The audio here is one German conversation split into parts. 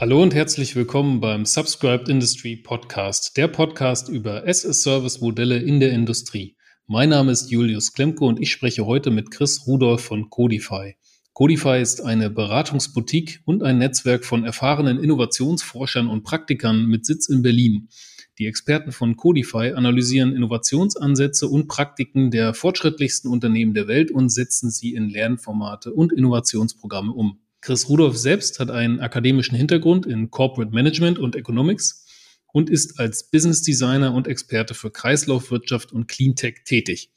Hallo und herzlich willkommen beim Subscribed Industry Podcast, der Podcast über SS-Service-Modelle in der Industrie. Mein Name ist Julius Klemke und ich spreche heute mit Chris Rudolph von Codify. Codify ist eine Beratungsboutique und ein Netzwerk von erfahrenen Innovationsforschern und Praktikern mit Sitz in Berlin. Die Experten von Codify analysieren Innovationsansätze und Praktiken der fortschrittlichsten Unternehmen der Welt und setzen sie in Lernformate und Innovationsprogramme um. Chris Rudolph selbst hat einen akademischen Hintergrund in Corporate Management und Economics und ist als Business Designer und Experte für Kreislaufwirtschaft und Cleantech tätig.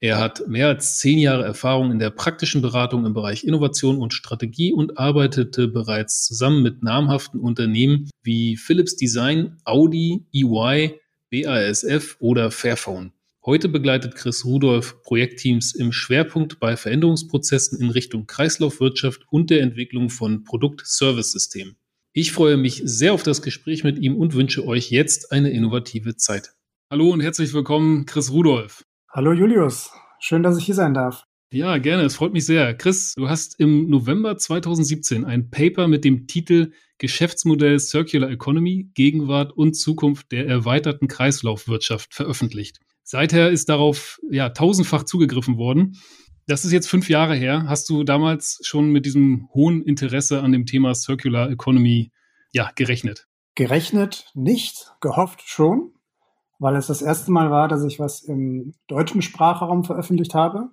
Er hat mehr als zehn Jahre Erfahrung in der praktischen Beratung im Bereich Innovation und Strategie und arbeitete bereits zusammen mit namhaften Unternehmen wie Philips Design, Audi, EY, BASF oder Fairphone. Heute begleitet Chris Rudolph Projektteams im Schwerpunkt bei Veränderungsprozessen in Richtung Kreislaufwirtschaft und der Entwicklung von Produkt-Service-Systemen. Ich freue mich sehr auf das Gespräch mit ihm und wünsche euch jetzt eine innovative Zeit. Hallo und herzlich willkommen, Chris Rudolph. Hallo Julius, schön, dass ich hier sein darf. Ja, gerne, es freut mich sehr. Chris, du hast im November 2017 ein Paper mit dem Titel Geschäftsmodell Circular Economy, Gegenwart und Zukunft der erweiterten Kreislaufwirtschaft veröffentlicht. Seither ist darauf ja tausendfach zugegriffen worden. Das ist jetzt fünf Jahre her. Hast du damals schon mit diesem hohen Interesse an dem Thema Circular Economy ja, gerechnet? Gerechnet nicht, gehofft schon, weil es das erste Mal war, dass ich was im deutschen Sprachraum veröffentlicht habe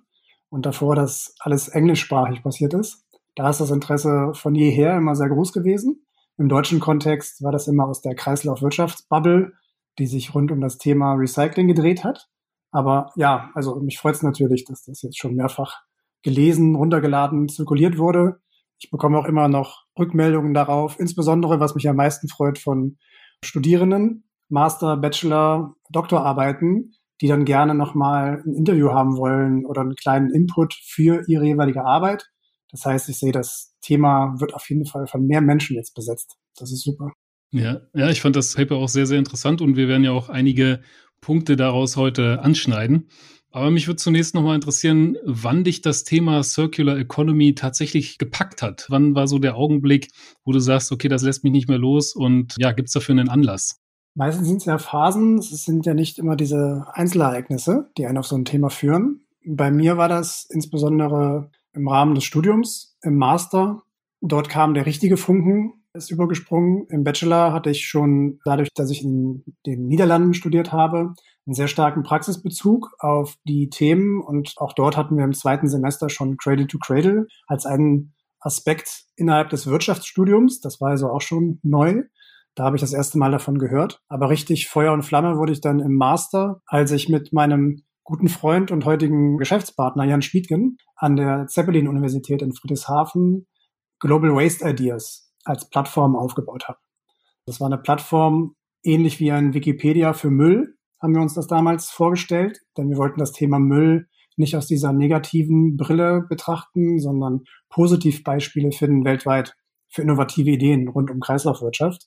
und davor, dass alles englischsprachig passiert ist. Da ist das Interesse von jeher immer sehr groß gewesen. Im deutschen Kontext war das immer aus der Kreislaufwirtschaftsbubble die sich rund um das Thema Recycling gedreht hat. Aber ja, also mich freut es natürlich, dass das jetzt schon mehrfach gelesen, runtergeladen, zirkuliert wurde. Ich bekomme auch immer noch Rückmeldungen darauf, insbesondere was mich am meisten freut von Studierenden, Master, Bachelor, Doktorarbeiten, die dann gerne nochmal ein Interview haben wollen oder einen kleinen Input für ihre jeweilige Arbeit. Das heißt, ich sehe, das Thema wird auf jeden Fall von mehr Menschen jetzt besetzt. Das ist super. Ja, ja, ich fand das Paper auch sehr, sehr interessant und wir werden ja auch einige Punkte daraus heute anschneiden. Aber mich würde zunächst nochmal interessieren, wann dich das Thema Circular Economy tatsächlich gepackt hat. Wann war so der Augenblick, wo du sagst, okay, das lässt mich nicht mehr los und ja, gibt es dafür einen Anlass? Meistens sind es ja Phasen, es sind ja nicht immer diese Einzelereignisse, die einen auf so ein Thema führen. Bei mir war das insbesondere im Rahmen des Studiums, im Master. Dort kam der richtige Funken, ist übergesprungen. Im Bachelor hatte ich schon, dadurch, dass ich in den Niederlanden studiert habe, einen sehr starken Praxisbezug auf die Themen und auch dort hatten wir im zweiten Semester schon Cradle to Cradle als einen Aspekt innerhalb des Wirtschaftsstudiums. Das war also auch schon neu. Da habe ich das erste Mal davon gehört. Aber richtig Feuer und Flamme wurde ich dann im Master, als ich mit meinem guten Freund und heutigen Geschäftspartner Jan Schmiedgen an der Zeppelin-Universität in Friedrichshafen Global Waste Ideas als Plattform aufgebaut habe. Das war eine Plattform ähnlich wie ein Wikipedia für Müll, haben wir uns das damals vorgestellt, denn wir wollten das Thema Müll nicht aus dieser negativen Brille betrachten, sondern Positivbeispiele finden weltweit für innovative Ideen rund um Kreislaufwirtschaft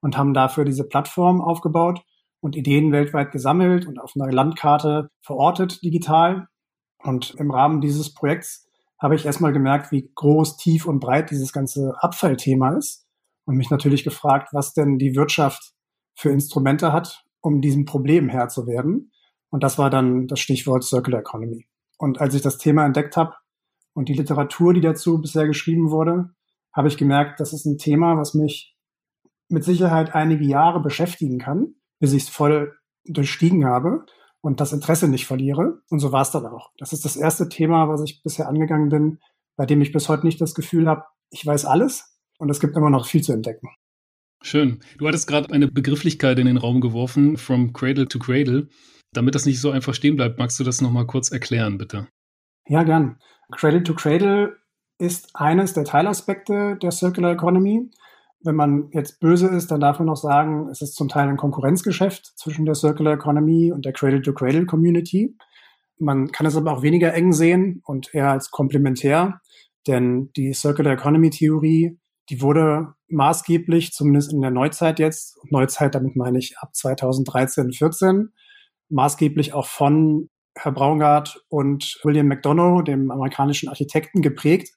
und haben dafür diese Plattform aufgebaut und Ideen weltweit gesammelt und auf einer Landkarte verortet digital. Und im Rahmen dieses Projekts habe ich erstmal gemerkt, wie groß, tief und breit dieses ganze Abfallthema ist und mich natürlich gefragt, was denn die Wirtschaft für Instrumente hat, um diesem Problem Herr zu werden. Und das war dann das Stichwort Circular Economy. Und als ich das Thema entdeckt habe und die Literatur, die dazu bisher geschrieben wurde, habe ich gemerkt, das ist ein Thema, was mich mit Sicherheit einige Jahre beschäftigen kann, bis ich es voll durchstiegen habe und das Interesse nicht verliere. Und so war es dann auch. Das ist das erste Thema, was ich bisher angegangen bin, bei dem ich bis heute nicht das Gefühl habe, ich weiß alles und es gibt immer noch viel zu entdecken. Schön. Du hattest gerade eine Begrifflichkeit in den Raum geworfen, from cradle to cradle. Damit das nicht so einfach stehen bleibt, magst du das nochmal kurz erklären, bitte? Ja, gern. Cradle to cradle ist eines der Teilaspekte der Circular Economy. Wenn man jetzt böse ist, dann darf man noch sagen, es ist zum Teil ein Konkurrenzgeschäft zwischen der Circular Economy und der Cradle-to-Cradle Community. Man kann es aber auch weniger eng sehen und eher als komplementär, denn die Circular Economy Theorie, die wurde maßgeblich, zumindest in der Neuzeit jetzt, Neuzeit, damit meine ich ab 2013, 14, maßgeblich auch von Herr Braungart und William McDonough, dem amerikanischen Architekten, geprägt.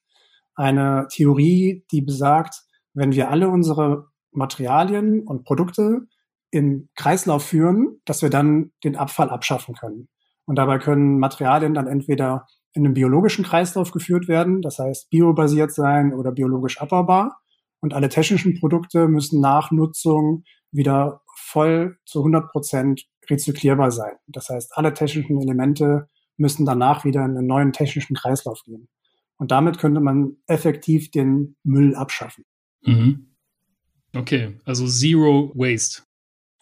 Eine Theorie, die besagt, wenn wir alle unsere Materialien und Produkte in Kreislauf führen, dass wir dann den Abfall abschaffen können. Und dabei können Materialien dann entweder in einem biologischen Kreislauf geführt werden, das heißt biobasiert sein oder biologisch abbaubar. Und alle technischen Produkte müssen nach Nutzung wieder voll zu 100 Prozent rezyklierbar sein. Das heißt, alle technischen Elemente müssen danach wieder in einen neuen technischen Kreislauf gehen. Und damit könnte man effektiv den Müll abschaffen. Mhm. Okay, also Zero Waste.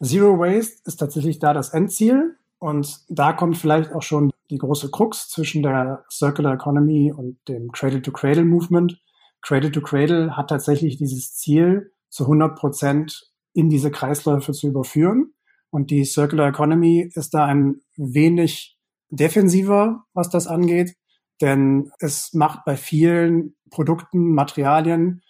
Zero Waste ist tatsächlich da das Endziel. Und da kommt vielleicht auch schon die große Krux zwischen der Circular Economy und dem Cradle-to-Cradle-Movement. Cradle-to-Cradle hat tatsächlich dieses Ziel, zu 100 Prozent in diese Kreisläufe zu überführen. Und die Circular Economy ist da ein wenig defensiver, was das angeht, denn es macht bei vielen Produkten, Materialien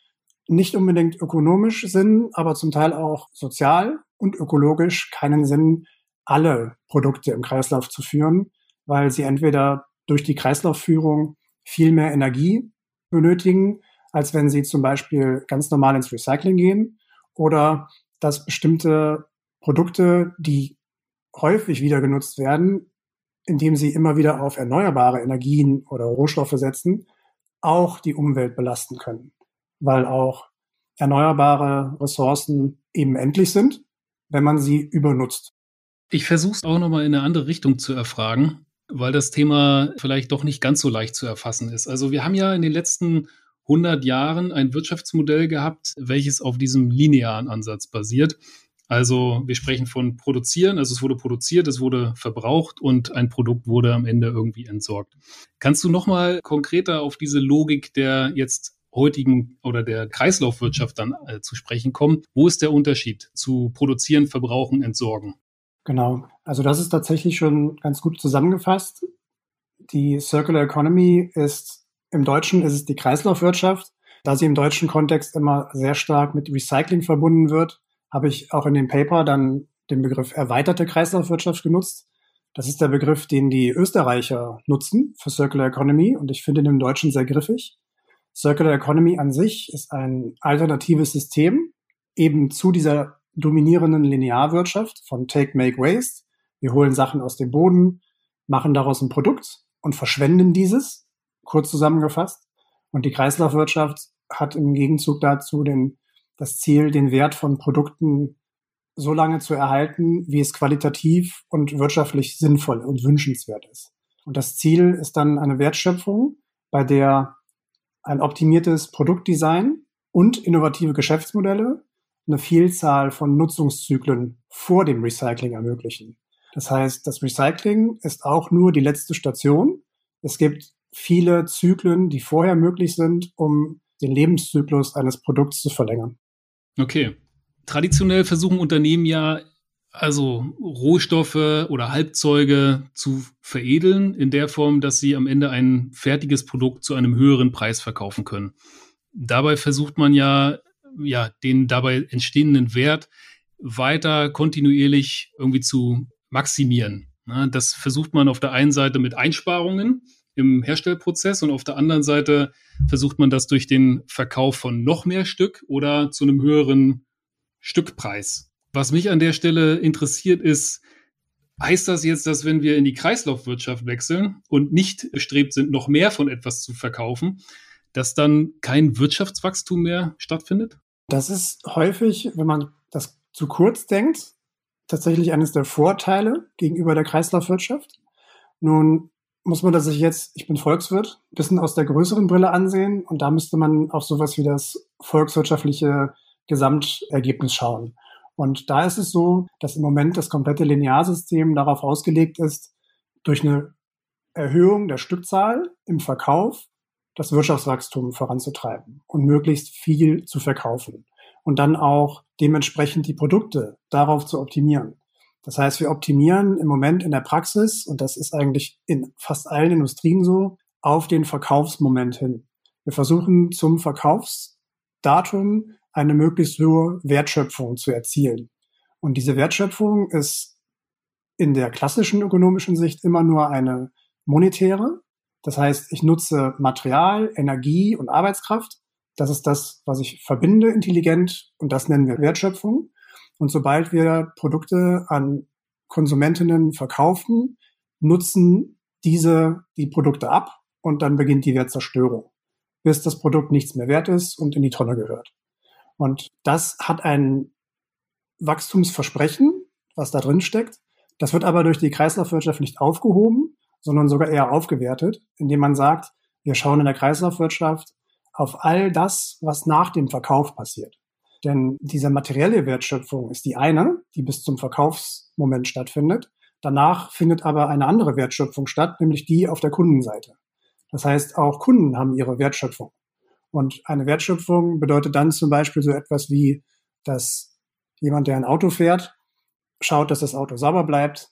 nicht unbedingt ökonomisch Sinn, aber zum Teil auch sozial und ökologisch keinen Sinn, alle Produkte im Kreislauf zu führen, weil sie entweder durch die Kreislaufführung viel mehr Energie benötigen, als wenn sie zum Beispiel ganz normal ins Recycling gehen oder dass bestimmte Produkte, die häufig wieder genutzt werden, indem sie immer wieder auf erneuerbare Energien oder Rohstoffe setzen, auch die Umwelt belasten können, weil auch erneuerbare Ressourcen eben endlich sind, wenn man sie übernutzt. Ich versuche es auch nochmal in eine andere Richtung zu erfragen, weil das Thema vielleicht doch nicht ganz so leicht zu erfassen ist. Also wir haben ja in den letzten 100 Jahren ein Wirtschaftsmodell gehabt, welches auf diesem linearen Ansatz basiert. Also wir sprechen von produzieren, also es wurde produziert, es wurde verbraucht und ein Produkt wurde am Ende irgendwie entsorgt. Kannst du nochmal konkreter auf diese Logik der jetzt heutigen oder der Kreislaufwirtschaft dann äh, zu sprechen kommen? Wo ist der Unterschied zu produzieren, verbrauchen, entsorgen? Genau. Also das ist tatsächlich schon ganz gut zusammengefasst. Die Circular Economy ist im Deutschen ist es die Kreislaufwirtschaft. Da sie im deutschen Kontext immer sehr stark mit Recycling verbunden wird, habe ich auch in dem Paper dann den Begriff erweiterte Kreislaufwirtschaft genutzt. Das ist der Begriff, den die Österreicher nutzen für Circular Economy und ich finde den im Deutschen sehr griffig. Circular Economy an sich ist ein alternatives System eben zu dieser dominierenden Linearwirtschaft von Take, Make, Waste. Wir holen Sachen aus dem Boden, machen daraus ein Produkt und verschwenden dieses, kurz zusammengefasst. Und die Kreislaufwirtschaft hat im Gegenzug dazu den, das Ziel, den Wert von Produkten so lange zu erhalten, wie es qualitativ und wirtschaftlich sinnvoll und wünschenswert ist. Und das Ziel ist dann eine Wertschöpfung, bei der ein optimiertes Produktdesign und innovative Geschäftsmodelle eine Vielzahl von Nutzungszyklen vor dem Recycling ermöglichen. Das heißt, das Recycling ist auch nur die letzte Station. Es gibt viele Zyklen, die vorher möglich sind, um den Lebenszyklus eines Produkts zu verlängern. Okay. Traditionell versuchen Unternehmen ja also Rohstoffe oder Halbzeuge zu veredeln in der Form, dass sie am Ende ein fertiges Produkt zu einem höheren Preis verkaufen können. Dabei versucht man ja ja, den dabei entstehenden Wert weiter kontinuierlich irgendwie zu maximieren. Das versucht man auf der einen Seite mit Einsparungen im Herstellprozess und auf der anderen Seite versucht man das durch den Verkauf von noch mehr Stück oder zu einem höheren Stückpreis. Was mich an der Stelle interessiert ist, heißt das jetzt, dass wenn wir in die Kreislaufwirtschaft wechseln und nicht bestrebt sind, noch mehr von etwas zu verkaufen, dass dann kein Wirtschaftswachstum mehr stattfindet? Das ist häufig, wenn man das zu kurz denkt, tatsächlich eines der Vorteile gegenüber der Kreislaufwirtschaft. Nun muss man das sich jetzt, ich bin Volkswirt, ein bisschen aus der größeren Brille ansehen und da müsste man auf sowas wie das volkswirtschaftliche Gesamtergebnis schauen. Und da ist es so, dass im Moment das komplette Linearsystem darauf ausgelegt ist, durch eine Erhöhung der Stückzahl im Verkauf das Wirtschaftswachstum voranzutreiben und möglichst viel zu verkaufen und dann auch dementsprechend die Produkte darauf zu optimieren. Das heißt, wir optimieren im Moment in der Praxis, und das ist eigentlich in fast allen Industrien so, auf den Verkaufsmoment hin. Wir versuchen zum Verkaufsdatum eine möglichst hohe Wertschöpfung zu erzielen. Und diese Wertschöpfung ist in der klassischen ökonomischen Sicht immer nur eine monetäre, das heißt, ich nutze Material, Energie und Arbeitskraft Das ist das, was ich verbinde intelligent und das nennen wir Wertschöpfung. Und sobald wir Produkte an Konsumentinnen verkaufen, nutzen diese die Produkte ab und dann beginnt die Wertzerstörung, bis das Produkt nichts mehr wert ist und in die Tonne gehört. Und das hat ein Wachstumsversprechen, was da drin steckt. Das wird aber durch die Kreislaufwirtschaft nicht aufgehoben, sondern sogar eher aufgewertet, indem man sagt, wir schauen in der Kreislaufwirtschaft auf all das, was nach dem Verkauf passiert. Denn diese materielle Wertschöpfung ist die eine, die bis zum Verkaufsmoment stattfindet. Danach findet aber eine andere Wertschöpfung statt, nämlich die auf der Kundenseite. Das heißt, auch Kunden haben ihre Wertschöpfung. Und eine Wertschöpfung bedeutet dann zum Beispiel so etwas wie, dass jemand, der ein Auto fährt, schaut, dass das Auto sauber bleibt.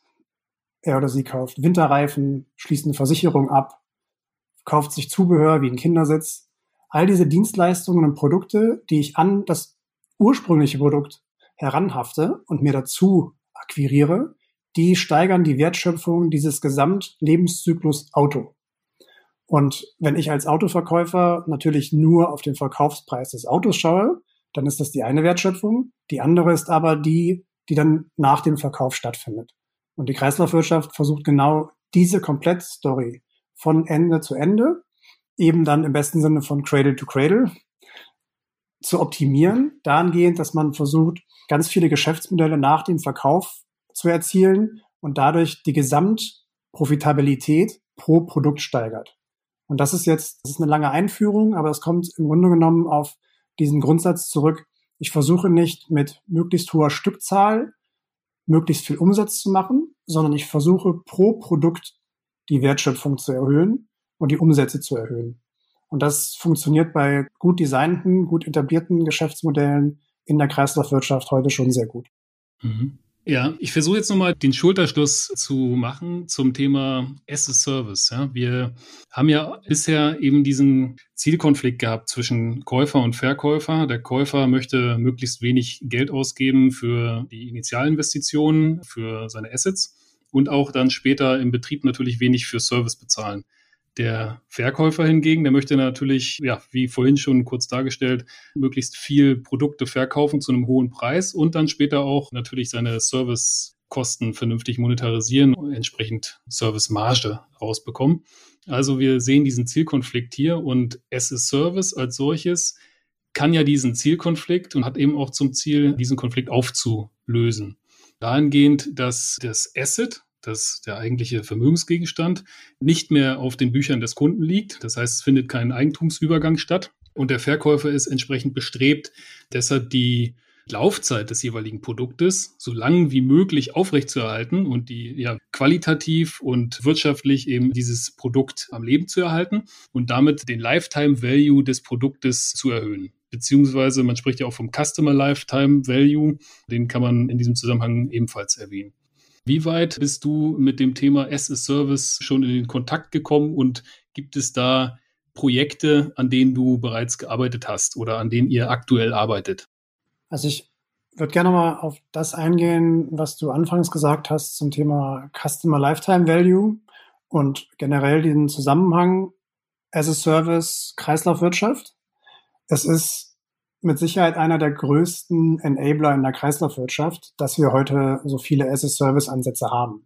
Er oder sie kauft Winterreifen, schließt eine Versicherung ab, kauft sich Zubehör wie ein Kindersitz. All diese Dienstleistungen und Produkte, die ich an das ursprüngliche Produkt heranhafte und mir dazu akquiriere, die steigern die Wertschöpfung dieses Gesamtlebenszyklus Auto. Und wenn ich als Autoverkäufer natürlich nur auf den Verkaufspreis des Autos schaue, dann ist das die eine Wertschöpfung. Die andere ist aber die, die dann nach dem Verkauf stattfindet. Und die Kreislaufwirtschaft versucht genau diese Komplettstory von Ende zu Ende, eben dann im besten Sinne von Cradle to Cradle, zu optimieren, dahingehend, dass man versucht, ganz viele Geschäftsmodelle nach dem Verkauf zu erzielen und dadurch die Gesamtprofitabilität pro Produkt steigert. Und das ist jetzt, das ist eine lange Einführung, aber es kommt im Grunde genommen auf diesen Grundsatz zurück. Ich versuche nicht mit möglichst hoher Stückzahl möglichst viel Umsatz zu machen, sondern ich versuche pro Produkt die Wertschöpfung zu erhöhen und die Umsätze zu erhöhen. Und das funktioniert bei gut designten, gut etablierten Geschäftsmodellen in der Kreislaufwirtschaft heute schon sehr gut. Mhm. Ja, ich versuche jetzt nochmal den Schulterschluss zu machen zum Thema as a Service. Ja, wir haben ja bisher eben diesen Zielkonflikt gehabt zwischen Käufer und Verkäufer. Der Käufer möchte möglichst wenig Geld ausgeben für die Initialinvestitionen, für seine Assets und auch dann später im Betrieb natürlich wenig für Service bezahlen. Der Verkäufer hingegen, der möchte natürlich, ja, wie vorhin schon kurz dargestellt, möglichst viel Produkte verkaufen zu einem hohen Preis und dann später auch natürlich seine Servicekosten vernünftig monetarisieren und entsprechend Servicemarge rausbekommen. Also wir sehen diesen Zielkonflikt hier und as a Service als solches kann ja diesen Zielkonflikt und hat eben auch zum Ziel, diesen Konflikt aufzulösen. Dahingehend, dass das Asset, dass der eigentliche Vermögensgegenstand nicht mehr auf den Büchern des Kunden liegt. Das heißt, es findet kein Eigentumsübergang statt. Und der Verkäufer ist entsprechend bestrebt, deshalb die Laufzeit des jeweiligen Produktes so lang wie möglich aufrechtzuerhalten und die ja qualitativ und wirtschaftlich eben dieses Produkt am Leben zu erhalten und damit den Lifetime Value des Produktes zu erhöhen. Beziehungsweise man spricht ja auch vom Customer Lifetime Value, den kann man in diesem Zusammenhang ebenfalls erwähnen. Wie weit bist du mit dem Thema as a Service schon in den Kontakt gekommen und gibt es da Projekte, an denen du bereits gearbeitet hast oder an denen ihr aktuell arbeitet? Also ich würde gerne mal auf das eingehen, was du anfangs gesagt hast zum Thema Customer Lifetime Value und generell den Zusammenhang as a Service Kreislaufwirtschaft. Es ist mit Sicherheit einer der größten Enabler in der Kreislaufwirtschaft, dass wir heute so viele as-a-Service-Ansätze haben.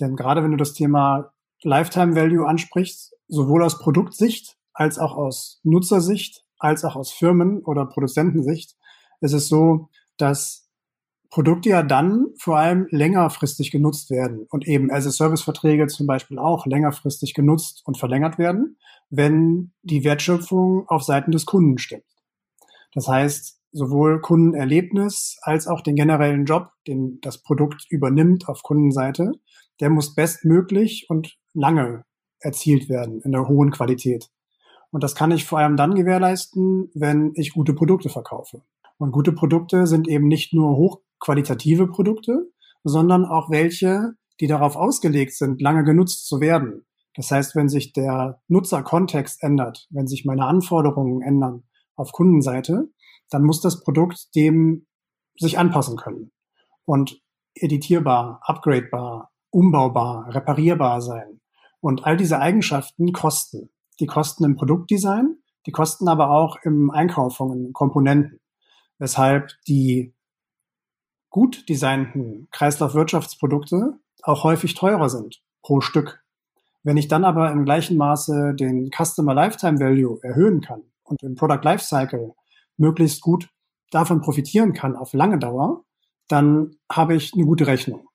Denn gerade wenn du das Thema Lifetime Value ansprichst, sowohl aus Produktsicht als auch aus Nutzersicht, als auch aus Firmen- oder Produzentensicht, ist es so, dass Produkte ja dann vor allem längerfristig genutzt werden und eben as-a-Service-Verträge zum Beispiel auch längerfristig genutzt und verlängert werden, wenn die Wertschöpfung auf Seiten des Kunden stimmt. Das heißt, sowohl Kundenerlebnis als auch den generellen Job, den das Produkt übernimmt auf Kundenseite, der muss bestmöglich und lange erzielt werden in der hohen Qualität. Und das kann ich vor allem dann gewährleisten, wenn ich gute Produkte verkaufe. Und gute Produkte sind eben nicht nur hochqualitative Produkte, sondern auch welche, die darauf ausgelegt sind, lange genutzt zu werden. Das heißt, wenn sich der Nutzerkontext ändert, wenn sich meine Anforderungen ändern, auf Kundenseite, dann muss das Produkt dem sich anpassen können und editierbar, upgradebar, umbaubar, reparierbar sein. Und all diese Eigenschaften kosten. Die kosten im Produktdesign, Die kosten aber auch im Einkauf von Komponenten, weshalb die gut designten Kreislaufwirtschaftsprodukte auch häufig teurer sind pro Stück. Wenn ich dann aber im gleichen Maße den Customer Lifetime Value erhöhen kann und im Product Lifecycle möglichst gut davon profitieren kann auf lange Dauer, dann habe ich eine gute Rechnung.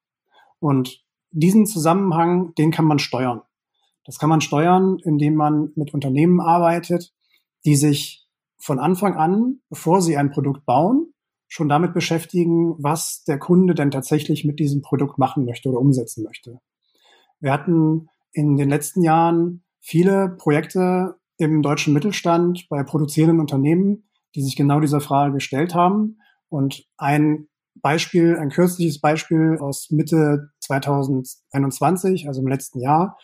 Und diesen Zusammenhang, den kann man steuern. Das kann man steuern, indem man mit Unternehmen arbeitet, die sich von Anfang an, bevor sie ein Produkt bauen, schon damit beschäftigen, was der Kunde denn tatsächlich mit diesem Produkt machen möchte oder umsetzen möchte. Wir hatten in den letzten Jahren viele Projekte im deutschen Mittelstand bei produzierenden Unternehmen, die sich genau dieser Frage gestellt haben. Und ein Beispiel, ein kürzliches Beispiel aus Mitte 2021, also im letzten Jahr,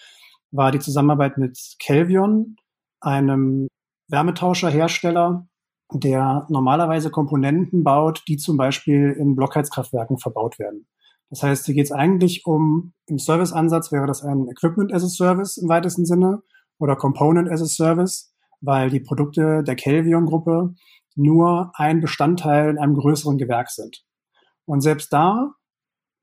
war die Zusammenarbeit mit Kelvion, einem Wärmetauscherhersteller, der normalerweise Komponenten baut, die zum Beispiel in Blockheizkraftwerken verbaut werden. Das heißt, hier geht es eigentlich um, im Serviceansatz wäre das ein Equipment as a Service im weitesten Sinne oder Component as a Service, weil die Produkte der Kelvion-Gruppe nur ein Bestandteil in einem größeren Gewerk sind. Und selbst da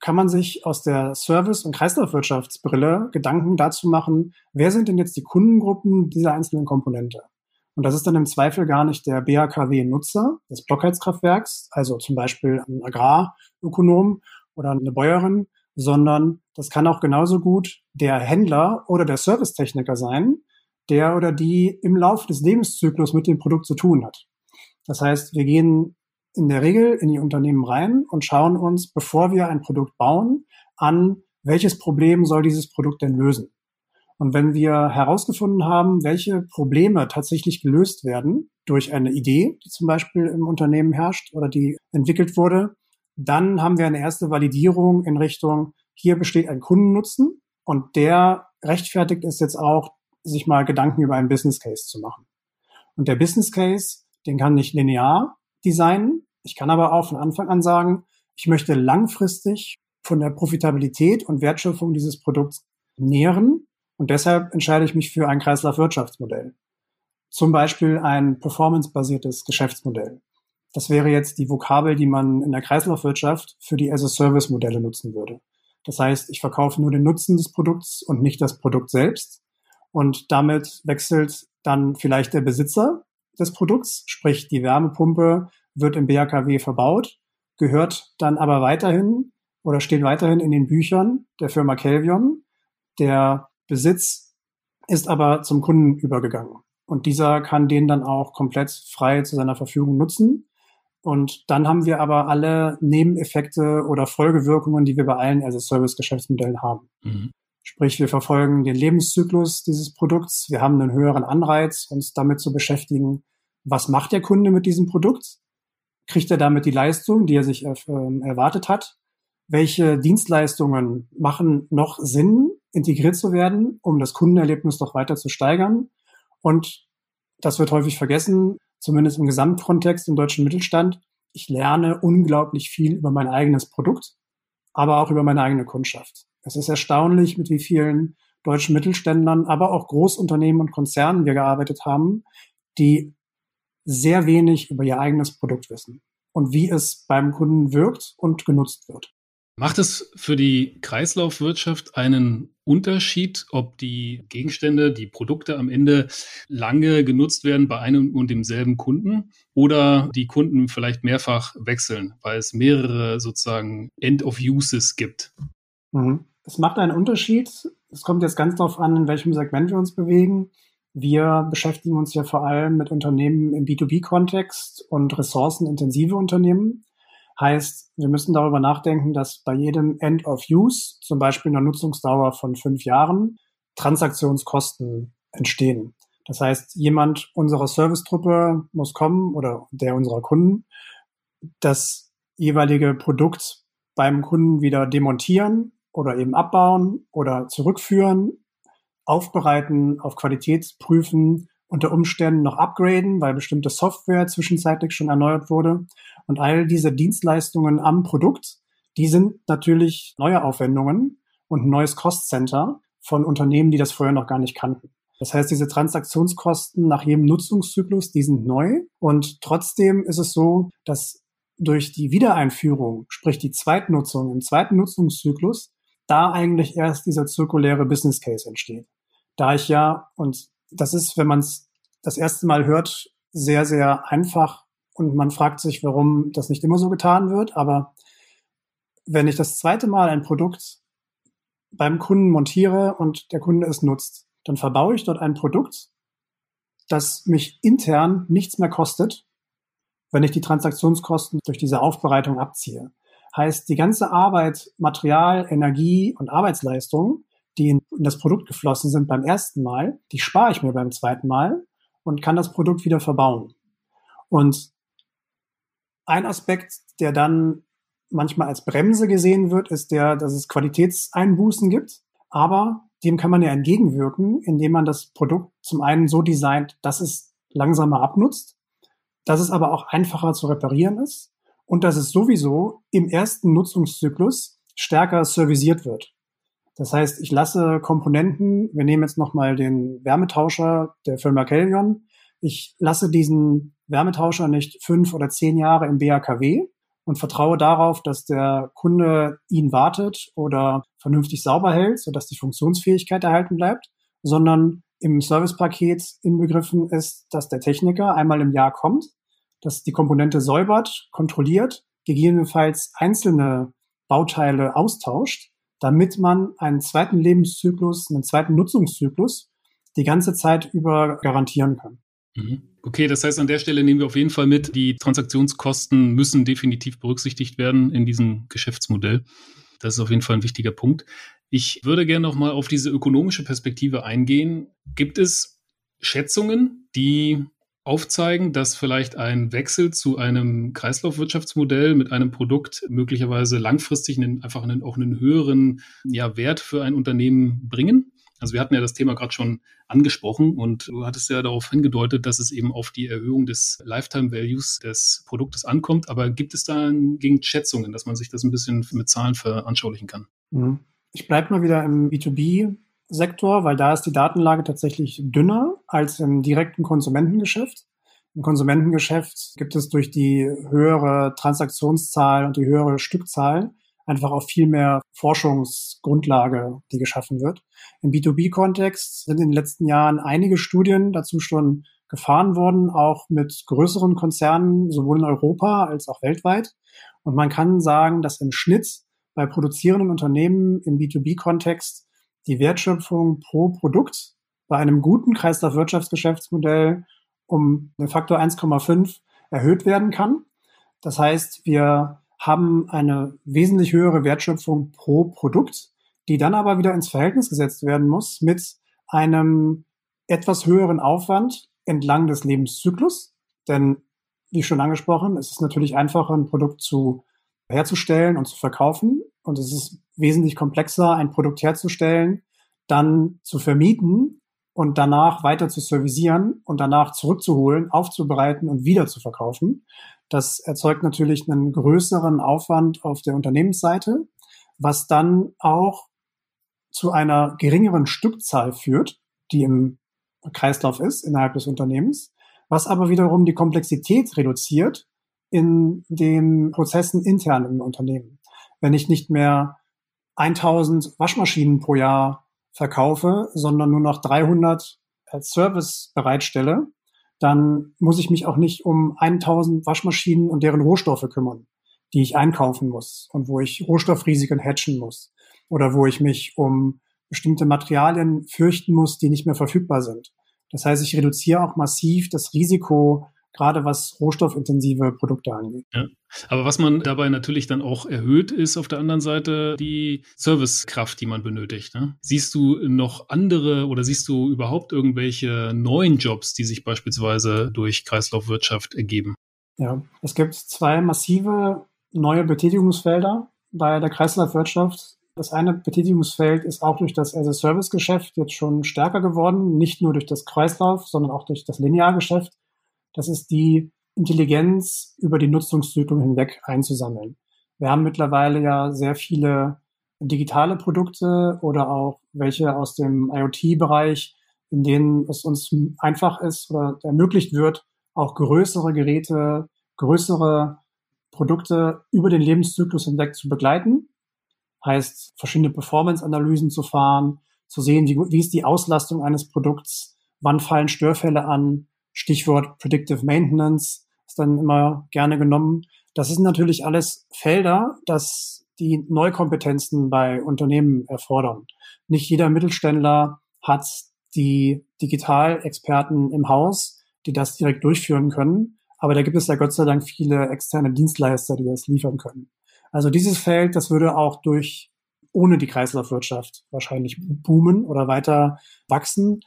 kann man sich aus der Service- und Kreislaufwirtschaftsbrille Gedanken dazu machen, wer sind denn jetzt die Kundengruppen dieser einzelnen Komponente? Und das ist dann im Zweifel gar nicht der BAKW-Nutzer des Blockheizkraftwerks, also zum Beispiel ein Agrarökonom oder eine Bäuerin, sondern das kann auch genauso gut der Händler oder der Servicetechniker sein, der oder die im Laufe des Lebenszyklus mit dem Produkt zu tun hat. Das heißt, wir gehen in der Regel in die Unternehmen rein und schauen uns, bevor wir ein Produkt bauen, an, welches Problem soll dieses Produkt denn lösen. Und wenn wir herausgefunden haben, welche Probleme tatsächlich gelöst werden durch eine Idee, die zum Beispiel im Unternehmen herrscht oder die entwickelt wurde, dann haben wir eine erste Validierung in Richtung, hier besteht ein Kundennutzen und der rechtfertigt es jetzt auch, sich mal Gedanken über einen Business Case zu machen. Und der Business Case, den kann ich linear designen. Ich kann aber auch von Anfang an sagen, ich möchte langfristig von der Profitabilität und Wertschöpfung dieses Produkts nähren und deshalb entscheide ich mich für ein Kreislaufwirtschaftsmodell. Zum Beispiel ein performance-basiertes Geschäftsmodell. Das wäre jetzt die Vokabel, die man in der Kreislaufwirtschaft für die As-a-Service-Modelle nutzen würde. Das heißt, ich verkaufe nur den Nutzen des Produkts und nicht das Produkt selbst. Und damit wechselt dann vielleicht der Besitzer des Produkts, sprich die Wärmepumpe wird im BAKW verbaut, gehört dann aber weiterhin oder steht weiterhin in den Büchern der Firma Kelvion. Der Besitz ist aber zum Kunden übergegangen. Und dieser kann den dann auch komplett frei zu seiner Verfügung nutzen. Und dann haben wir aber alle Nebeneffekte oder Folgewirkungen, die wir bei allen as-a-Service-Geschäftsmodellen haben. Mhm. Sprich, wir verfolgen den Lebenszyklus dieses Produkts. Wir haben einen höheren Anreiz, uns damit zu beschäftigen, was macht der Kunde mit diesem Produkt? Kriegt er damit die Leistung, die er sich äh, erwartet hat? Welche Dienstleistungen machen noch Sinn integriert zu werden, um das Kundenerlebnis doch weiter zu steigern. Und das wird häufig vergessen, zumindest im Gesamtkontext im deutschen Mittelstand. Ich lerne unglaublich viel über mein eigenes Produkt, aber auch über meine eigene Kundschaft. Es ist erstaunlich, mit wie vielen deutschen Mittelständlern, aber auch Großunternehmen und Konzernen wir gearbeitet haben, die sehr wenig über ihr eigenes Produkt wissen und wie es beim Kunden wirkt und genutzt wird. Macht es für die Kreislaufwirtschaft einen Unterschied, ob die Gegenstände, die Produkte am Ende lange genutzt werden bei einem und demselben Kunden oder die Kunden vielleicht mehrfach wechseln, weil es mehrere sozusagen End-of-Uses gibt? Mhm. Es macht einen Unterschied. Es kommt jetzt ganz darauf an, in welchem Segment wir uns bewegen. Wir beschäftigen uns ja vor allem mit Unternehmen im B2B-Kontext und ressourcenintensive Unternehmen. Heißt, wir müssen darüber nachdenken, dass bei jedem End of Use, zum Beispiel einer Nutzungsdauer von fünf Jahren, Transaktionskosten entstehen. Das heißt, jemand unserer Servicetruppe muss kommen oder der unserer Kunden, das jeweilige Produkt beim Kunden wieder demontieren oder eben abbauen oder zurückführen, aufbereiten, auf Qualität prüfen, unter Umständen noch upgraden, weil bestimmte Software zwischenzeitlich schon erneuert wurde. Und all diese Dienstleistungen am Produkt, die sind natürlich neue Aufwendungen und ein neues Cost Center von Unternehmen, die das vorher noch gar nicht kannten. Das heißt, diese Transaktionskosten nach jedem Nutzungszyklus, die sind neu. Und trotzdem ist es so, dass durch die Wiedereinführung, sprich die Zweitnutzung im zweiten Nutzungszyklus, da eigentlich erst dieser zirkuläre Business Case entsteht. Da ich ja, und das ist, wenn man es das erste Mal hört, sehr, sehr einfach und man fragt sich, warum das nicht immer so getan wird. Aber wenn ich das zweite Mal ein Produkt beim Kunden montiere und der Kunde es nutzt, dann verbaue ich dort ein Produkt, das mich intern nichts mehr kostet, wenn ich die Transaktionskosten durch diese Aufbereitung abziehe. Heißt, die ganze Arbeit, Material, Energie und Arbeitsleistung, die in das Produkt geflossen sind beim ersten Mal, die spare ich mir beim zweiten Mal und kann das Produkt wieder verbauen. Und ein Aspekt, der dann manchmal als Bremse gesehen wird, ist der, dass es Qualitätseinbußen gibt. Aber dem kann man ja entgegenwirken, indem man das Produkt zum einen so designt, dass es langsamer abnutzt, dass es aber auch einfacher zu reparieren ist und dass es sowieso im ersten Nutzungszyklus stärker servisiert wird. Das heißt, ich lasse Komponenten, wir nehmen jetzt nochmal den Wärmetauscher der Firma Kelvion, ich lasse diesen Wärmetauscher nicht fünf oder zehn Jahre im BAKW, und vertraue darauf, dass der Kunde ihn wartet oder vernünftig sauber hält, sodass die Funktionsfähigkeit erhalten bleibt, sondern im Servicepaket inbegriffen ist, dass der Techniker einmal im Jahr kommt, dass die Komponente säubert, kontrolliert, gegebenenfalls einzelne Bauteile austauscht, damit man einen zweiten Lebenszyklus, einen zweiten Nutzungszyklus die ganze Zeit über garantieren kann. Mhm. Okay, das heißt, an der Stelle nehmen wir auf jeden Fall mit, die Transaktionskosten müssen definitiv berücksichtigt werden in diesem Geschäftsmodell. Das ist auf jeden Fall ein wichtiger Punkt. Ich würde gerne noch mal auf diese ökonomische Perspektive eingehen. Gibt es Schätzungen, die aufzeigen, dass vielleicht ein Wechsel zu einem Kreislaufwirtschaftsmodell mit einem Produkt möglicherweise langfristig einen, einfach einen, auch einen höheren ja, Wert für ein Unternehmen bringen? Also wir hatten ja das Thema gerade schon angesprochen und du hattest ja darauf hingedeutet, dass es eben auf die Erhöhung des Lifetime Values des Produktes ankommt. Aber gibt es da gegen Schätzungen, dass man sich das ein bisschen mit Zahlen veranschaulichen kann? Mhm. Ich bleibe mal wieder im B2B-Sektor, weil da ist die Datenlage tatsächlich dünner als im direkten Konsumentengeschäft. Im Konsumentengeschäft gibt es durch die höhere Transaktionszahl und die höhere Stückzahl einfach auch viel mehr Forschungsgrundlage, die geschaffen wird. Im B2B-Kontext sind in den letzten Jahren einige Studien dazu schon gefahren worden, auch mit größeren Konzernen, sowohl in Europa als auch weltweit. Und man kann sagen, dass im Schnitt bei produzierenden Unternehmen im B2B-Kontext die Wertschöpfung pro Produkt bei einem guten Kreislaufwirtschaftsgeschäftsmodell um den Faktor 1,5 erhöht werden kann. Das heißt, wir haben eine wesentlich höhere Wertschöpfung pro Produkt, die dann aber wieder ins Verhältnis gesetzt werden muss mit einem etwas höheren Aufwand entlang des Lebenszyklus. Denn, wie schon angesprochen, es ist natürlich einfacher, ein Produkt zu herzustellen und zu verkaufen. Und es ist wesentlich komplexer, ein Produkt herzustellen, dann zu vermieten und danach weiter zu servicieren und danach zurückzuholen, aufzubereiten und wieder zu verkaufen. Das erzeugt natürlich einen größeren Aufwand auf der Unternehmensseite, was dann auch zu einer geringeren Stückzahl führt, die im Kreislauf ist innerhalb des Unternehmens, was aber wiederum die Komplexität reduziert in den Prozessen intern im Unternehmen. Wenn ich nicht mehr 1000 Waschmaschinen pro Jahr verkaufe, sondern nur noch 300 als Service bereitstelle, dann muss ich mich auch nicht um 1000 Waschmaschinen und deren Rohstoffe kümmern, die ich einkaufen muss und wo ich Rohstoffrisiken hatchen muss oder wo ich mich um bestimmte Materialien fürchten muss, die nicht mehr verfügbar sind. Das heißt, ich reduziere auch massiv das Risiko, gerade was rohstoffintensive Produkte angeht. Ja. Aber was man dabei natürlich dann auch erhöht, ist auf der anderen Seite die Servicekraft, die man benötigt. Ne? Siehst du noch andere oder siehst du überhaupt irgendwelche neuen Jobs, die sich beispielsweise durch Kreislaufwirtschaft ergeben? Ja, es gibt zwei massive neue Betätigungsfelder bei der Kreislaufwirtschaft. Das eine Betätigungsfeld ist auch durch das As-a-Service-Geschäft jetzt schon stärker geworden, nicht nur durch das Kreislauf, sondern auch durch das Lineargeschäft. Das ist die Intelligenz über die Nutzungszyklen hinweg einzusammeln. Wir haben mittlerweile ja sehr viele digitale Produkte oder auch welche aus dem IoT-Bereich, in denen es uns einfach ist oder ermöglicht wird, auch größere Geräte, größere Produkte über den Lebenszyklus hinweg zu begleiten. Heißt, verschiedene Performance-Analysen zu fahren, zu sehen, wie, wie ist die Auslastung eines Produkts, wann fallen Störfälle an, Stichwort Predictive Maintenance ist dann immer gerne genommen. Das sind natürlich alles Felder, dass die Neukompetenzen bei Unternehmen erfordern. Nicht jeder Mittelständler hat die Digitalexperten im Haus, die das direkt durchführen können. Aber da gibt es ja Gott sei Dank viele externe Dienstleister, die das liefern können. Also dieses Feld, das würde auch durch ohne die Kreislaufwirtschaft wahrscheinlich boomen oder weiter wachsen.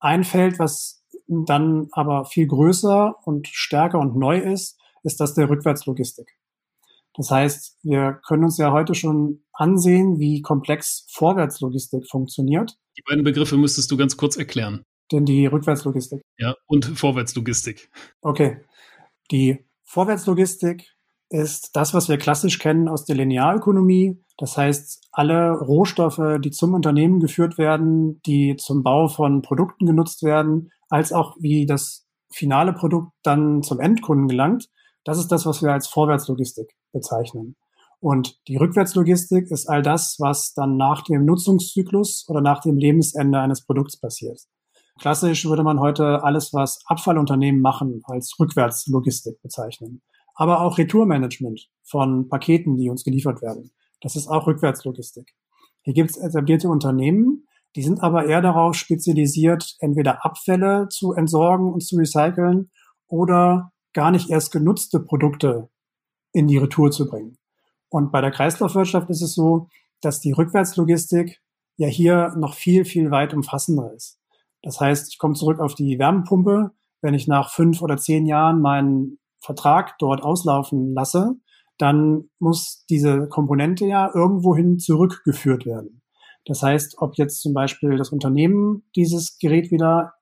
Ein Feld, was dann aber viel größer und stärker und neu ist, ist das der Rückwärtslogistik. Das heißt, wir können uns ja heute schon ansehen, wie komplex Vorwärtslogistik funktioniert. Die beiden Begriffe müsstest du ganz kurz erklären. Denn die Rückwärtslogistik. Ja, und Vorwärtslogistik. Okay. Die Vorwärtslogistik ist das, was wir klassisch kennen aus der Linearökonomie. Das heißt, alle Rohstoffe, die zum Unternehmen geführt werden, die zum Bau von Produkten genutzt werden, als auch wie das finale Produkt dann zum Endkunden gelangt, das ist das, was wir als Vorwärtslogistik bezeichnen. Und die Rückwärtslogistik ist all das, was dann nach dem Nutzungszyklus oder nach dem Lebensende eines Produkts passiert. Klassisch würde man heute alles, was Abfallunternehmen machen, als Rückwärtslogistik bezeichnen. Aber auch Retourmanagement von Paketen, die uns geliefert werden. Das ist auch Rückwärtslogistik. Hier gibt es etablierte Unternehmen, die sind aber eher darauf spezialisiert, entweder Abfälle zu entsorgen und zu recyceln oder gar nicht erst genutzte Produkte in die Retour zu bringen. Und bei der Kreislaufwirtschaft ist es so, dass die Rückwärtslogistik ja hier noch viel, viel weit umfassender ist. Das heißt, ich komme zurück auf die Wärmepumpe. Wenn ich nach fünf oder zehn Jahren meinen Vertrag dort auslaufen lasse, dann muss diese Komponente ja irgendwohin zurückgeführt werden. Das heißt, ob jetzt zum Beispiel das Unternehmen dieses Gerät wieder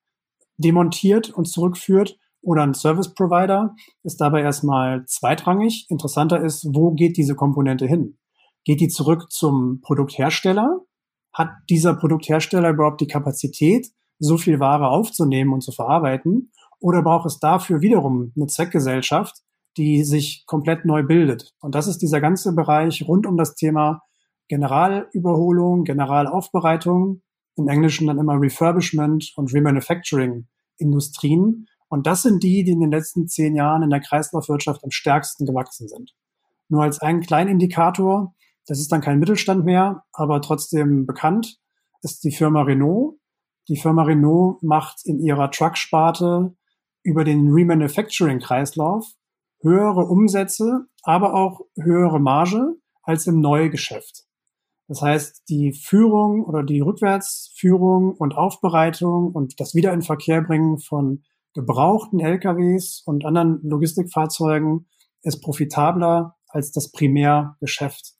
demontiert und zurückführt oder ein Service Provider ist dabei erstmal zweitrangig. Interessanter ist, wo geht diese Komponente hin? Geht die zurück zum Produkthersteller? Hat dieser Produkthersteller überhaupt die Kapazität, so viel Ware aufzunehmen und zu verarbeiten? Oder braucht es dafür wiederum eine Zweckgesellschaft, die sich komplett neu bildet? Und das ist dieser ganze Bereich rund um das Thema Generalüberholung, Generalaufbereitung, im Englischen dann immer Refurbishment und Remanufacturing Industrien, und das sind die, die in den letzten zehn Jahren in der Kreislaufwirtschaft am stärksten gewachsen sind. Nur als einen kleinen Indikator, das ist dann kein Mittelstand mehr, aber trotzdem bekannt, ist die Firma Renault. Die Firma Renault macht in ihrer Trucksparte über den Remanufacturing-Kreislauf höhere Umsätze, aber auch höhere Marge als im Neugeschäft. Das heißt, die Führung oder die Rückwärtsführung und Aufbereitung und das Wiederinverkehrbringen von gebrauchten LKWs und anderen Logistikfahrzeugen ist profitabler als das Primärgeschäft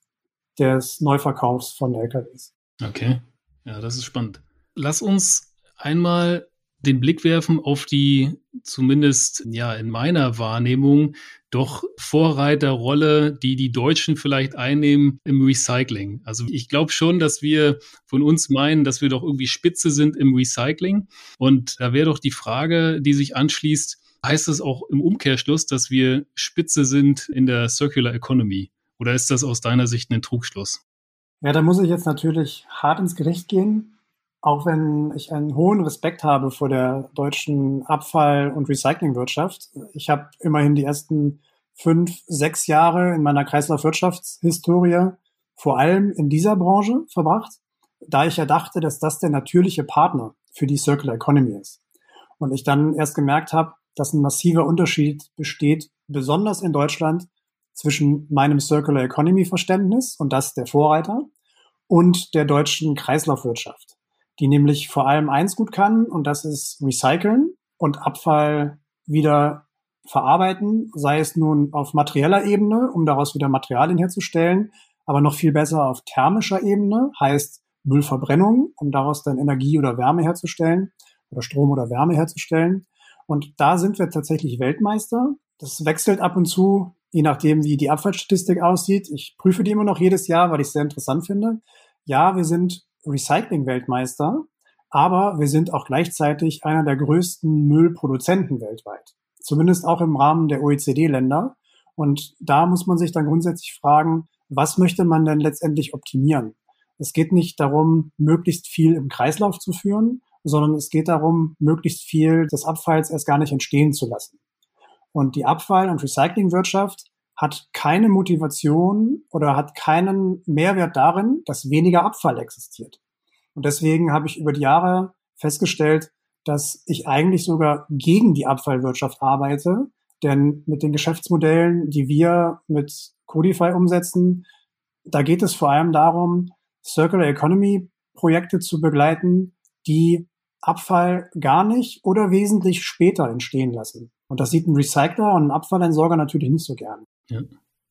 des Neuverkaufs von LKWs. Okay, ja, das ist spannend. Lass uns einmal den Blick werfen auf die zumindest ja in meiner Wahrnehmung doch Vorreiterrolle, die die Deutschen vielleicht einnehmen im Recycling. Also ich glaube schon, dass wir von uns meinen, dass wir doch irgendwie Spitze sind im Recycling. Und da wäre doch die Frage, die sich anschließt, heißt das auch im Umkehrschluss, dass wir Spitze sind in der Circular Economy? Oder ist das aus deiner Sicht ein Trugschluss? Ja, da muss ich jetzt natürlich hart ins Gericht gehen auch wenn ich einen hohen Respekt habe vor der deutschen Abfall- und Recyclingwirtschaft. Ich habe immerhin die ersten fünf, sechs Jahre in meiner Kreislaufwirtschaftshistorie vor allem in dieser Branche verbracht, da ich ja dachte, dass das der natürliche Partner für die Circular Economy ist. Und ich dann erst gemerkt habe, dass ein massiver Unterschied besteht, besonders in Deutschland, zwischen meinem Circular Economy Verständnis und das der Vorreiter und der deutschen Kreislaufwirtschaft die nämlich vor allem eins gut kann und das ist recyceln und Abfall wieder verarbeiten, sei es nun auf materieller Ebene, um daraus wieder Materialien herzustellen, aber noch viel besser auf thermischer Ebene, heißt Müllverbrennung, um daraus dann Energie oder Wärme herzustellen oder Strom oder Wärme herzustellen. Und da sind wir tatsächlich Weltmeister. Das wechselt ab und zu, je nachdem, wie die Abfallstatistik aussieht. Ich prüfe die immer noch jedes Jahr, weil ich es sehr interessant finde. Ja, wir sind Recycling-Weltmeister, Aber wir sind auch gleichzeitig einer der größten Müllproduzenten weltweit. Zumindest auch im Rahmen der OECD-Länder. Und da muss man sich dann grundsätzlich fragen, was möchte man denn letztendlich optimieren? Es geht nicht darum, möglichst viel im Kreislauf zu führen, sondern es geht darum, möglichst viel des Abfalls erst gar nicht entstehen zu lassen. Und die Abfall- und Recyclingwirtschaft hat keine Motivation oder hat keinen Mehrwert darin, dass weniger Abfall existiert. Und deswegen habe ich über die Jahre festgestellt, dass ich eigentlich sogar gegen die Abfallwirtschaft arbeite. Denn mit den Geschäftsmodellen, die wir mit Codify umsetzen, da geht es vor allem darum, Circular Economy Projekte zu begleiten, die Abfall gar nicht oder wesentlich später entstehen lassen. Und das sieht ein Recycler und ein Abfallentsorger natürlich nicht so gern. Ja.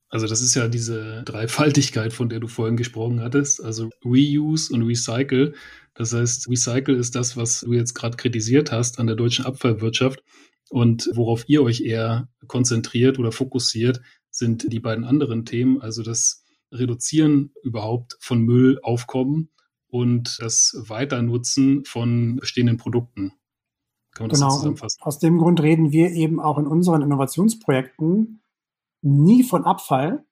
Also das ist ja diese Dreifaltigkeit, von der du vorhin gesprochen hattest. Also Reuse und Recycle. Das heißt, Recycle ist das, was du jetzt gerade kritisiert hast an der deutschen Abfallwirtschaft. Und worauf ihr euch eher konzentriert oder fokussiert, sind die beiden anderen Themen. Also das Reduzieren überhaupt von Müllaufkommen und das Weiternutzen von bestehenden Produkten. Kann man das genau. so zusammenfassen? Aus dem Grund reden wir eben auch in unseren Innovationsprojekten nie von Abfall,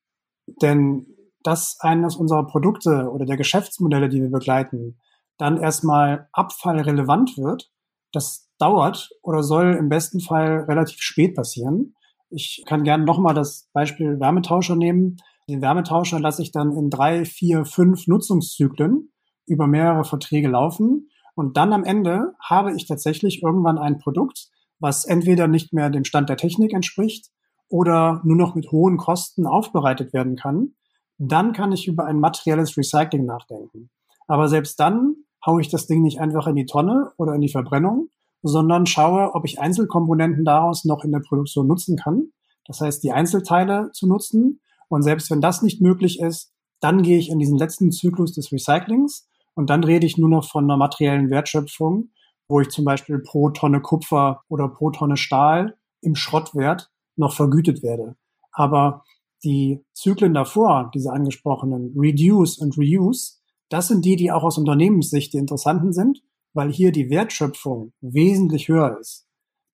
denn dass eines unserer Produkte oder der Geschäftsmodelle, die wir begleiten, dann erstmal abfallrelevant wird, das dauert oder soll im besten Fall relativ spät passieren. Ich kann gerne nochmal das Beispiel Wärmetauscher nehmen. Den Wärmetauscher lasse ich dann in drei, vier, fünf Nutzungszyklen über mehrere Verträge laufen. Und dann am Ende habe ich tatsächlich irgendwann ein Produkt, was entweder nicht mehr dem Stand der Technik entspricht oder nur noch mit hohen Kosten aufbereitet werden kann, dann kann ich über ein materielles Recycling nachdenken. Aber selbst dann haue ich das Ding nicht einfach in die Tonne oder in die Verbrennung, sondern schaue, ob ich Einzelkomponenten daraus noch in der Produktion nutzen kann. Das heißt, die Einzelteile zu nutzen. Und selbst wenn das nicht möglich ist, dann gehe ich in diesen letzten Zyklus des Recyclings und dann rede ich nur noch von einer materiellen Wertschöpfung, wo ich zum Beispiel pro Tonne Kupfer oder pro Tonne Stahl im Schrottwert noch vergütet werde. Aber die Zyklen davor, diese angesprochenen Reduce und Reuse, das sind die, die auch aus Unternehmenssicht die interessanten sind, weil hier die Wertschöpfung wesentlich höher ist.